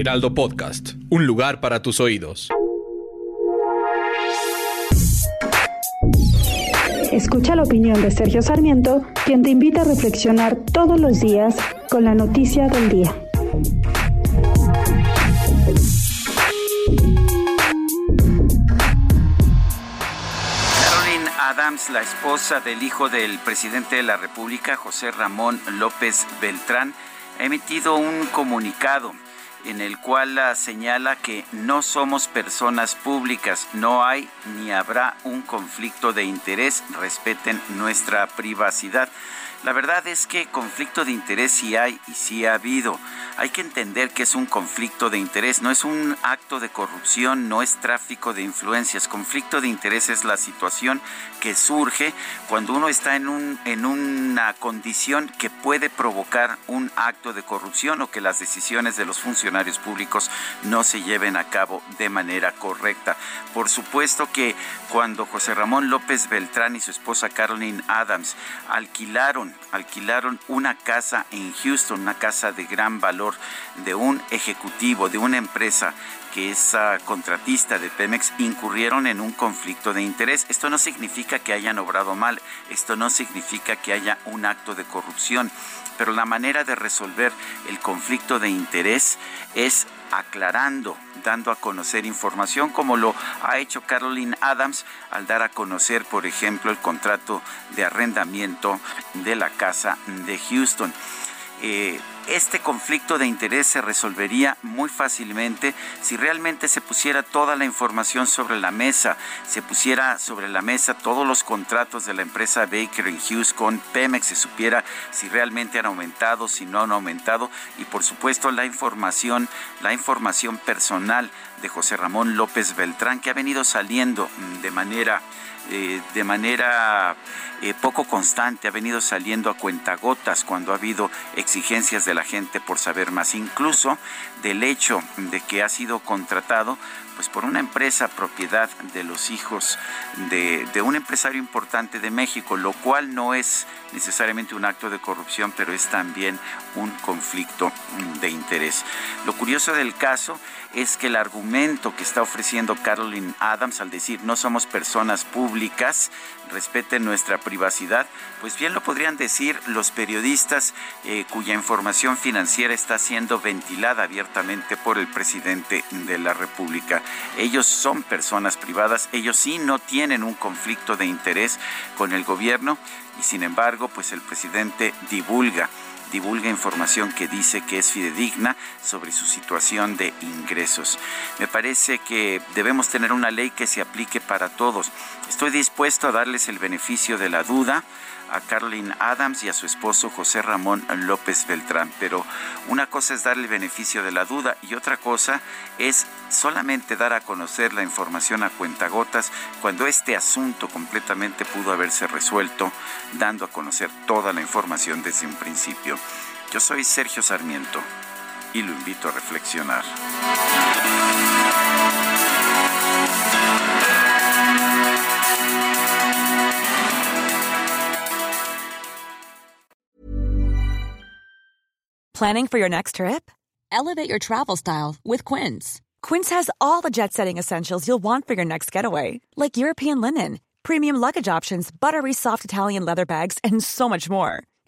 Heraldo Podcast, un lugar para tus oídos. Escucha la opinión de Sergio Sarmiento, quien te invita a reflexionar todos los días con la noticia del día. Caroline Adams, la esposa del hijo del presidente de la República, José Ramón López Beltrán, ha emitido un comunicado en el cual señala que no somos personas públicas, no hay ni habrá un conflicto de interés, respeten nuestra privacidad. La verdad es que conflicto de interés sí hay y sí ha habido. Hay que entender que es un conflicto de interés, no es un acto de corrupción, no es tráfico de influencias. Conflicto de interés es la situación que surge cuando uno está en, un, en una condición que puede provocar un acto de corrupción o que las decisiones de los funcionarios públicos no se lleven a cabo de manera correcta. Por supuesto que cuando José Ramón López Beltrán y su esposa Caroline Adams alquilaron alquilaron una casa en Houston, una casa de gran valor de un ejecutivo, de una empresa que es ah, contratista de Pemex, incurrieron en un conflicto de interés. Esto no significa que hayan obrado mal, esto no significa que haya un acto de corrupción, pero la manera de resolver el conflicto de interés es aclarando, dando a conocer información, como lo ha hecho Caroline Adams al dar a conocer, por ejemplo, el contrato de arrendamiento de la casa de Houston. Eh, este conflicto de interés se resolvería muy fácilmente si realmente se pusiera toda la información sobre la mesa, se pusiera sobre la mesa todos los contratos de la empresa Baker Hughes con Pemex, se supiera si realmente han aumentado, si no han aumentado y por supuesto la información, la información personal de José Ramón López Beltrán que ha venido saliendo de manera eh, de manera eh, poco constante, ha venido saliendo a cuentagotas cuando ha habido exigencias de la gente por saber más, incluso del hecho de que ha sido contratado pues por una empresa propiedad de los hijos de, un empresario importante de México, lo cual no es necesariamente un acto de corrupción, pero es también un conflicto de interés. Lo curioso del caso es que el argumento que está ofreciendo Caroline Adams al decir no somos personas públicas, respeten nuestra privacidad, pues bien lo podrían decir los periodistas eh, cuya información financiera está siendo ventilada abiertamente por el presidente de la República. Ellos son personas privadas, ellos sí no tienen un conflicto de interés con el gobierno y sin embargo, pues el presidente divulga divulga información que dice que es fidedigna sobre su situación de ingresos. Me parece que debemos tener una ley que se aplique para todos. Estoy dispuesto a darles el beneficio de la duda a Caroline Adams y a su esposo José Ramón López Beltrán. Pero una cosa es darle el beneficio de la duda y otra cosa es solamente dar a conocer la información a cuentagotas cuando este asunto completamente pudo haberse resuelto dando a conocer toda la información desde un principio. Yo soy Sergio Sarmiento y lo invito a reflexionar. Planning for your next trip? Elevate your travel style with Quince. Quince has all the jet setting essentials you'll want for your next getaway, like European linen, premium luggage options, buttery soft Italian leather bags, and so much more.